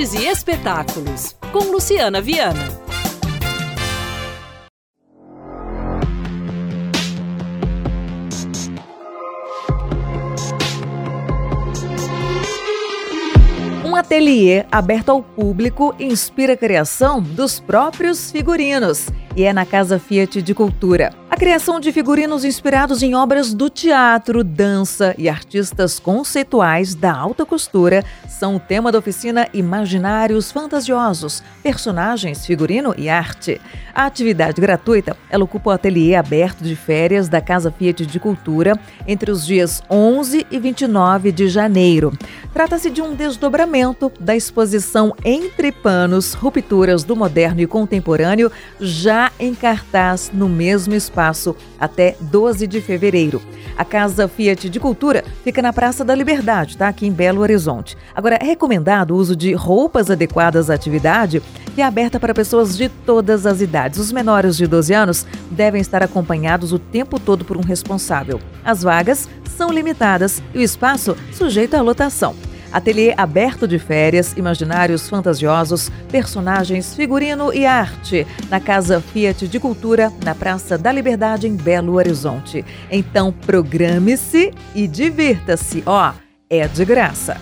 E Espetáculos, com Luciana Viana. Um ateliê aberto ao público inspira a criação dos próprios figurinos e é na Casa Fiat de Cultura. A criação de figurinos inspirados em obras do teatro, dança e artistas conceituais da alta costura são o tema da oficina Imaginários Fantasiosos, Personagens, Figurino e Arte. A atividade gratuita ela ocupa o ateliê aberto de férias da Casa Fiat de Cultura entre os dias 11 e 29 de janeiro. Trata-se de um desdobramento da exposição Entre Panos, Rupturas do Moderno e Contemporâneo, já em cartaz no mesmo espaço até 12 de fevereiro. A Casa Fiat de Cultura fica na Praça da Liberdade, tá? Aqui em Belo Horizonte. Agora, é recomendado o uso de roupas adequadas à atividade, é aberta para pessoas de todas as idades. Os menores de 12 anos devem estar acompanhados o tempo todo por um responsável. As vagas são limitadas e o espaço sujeito à lotação. Ateliê aberto de férias, imaginários fantasiosos, personagens, figurino e arte. Na Casa Fiat de Cultura, na Praça da Liberdade, em Belo Horizonte. Então, programe-se e divirta-se. Ó, é de graça.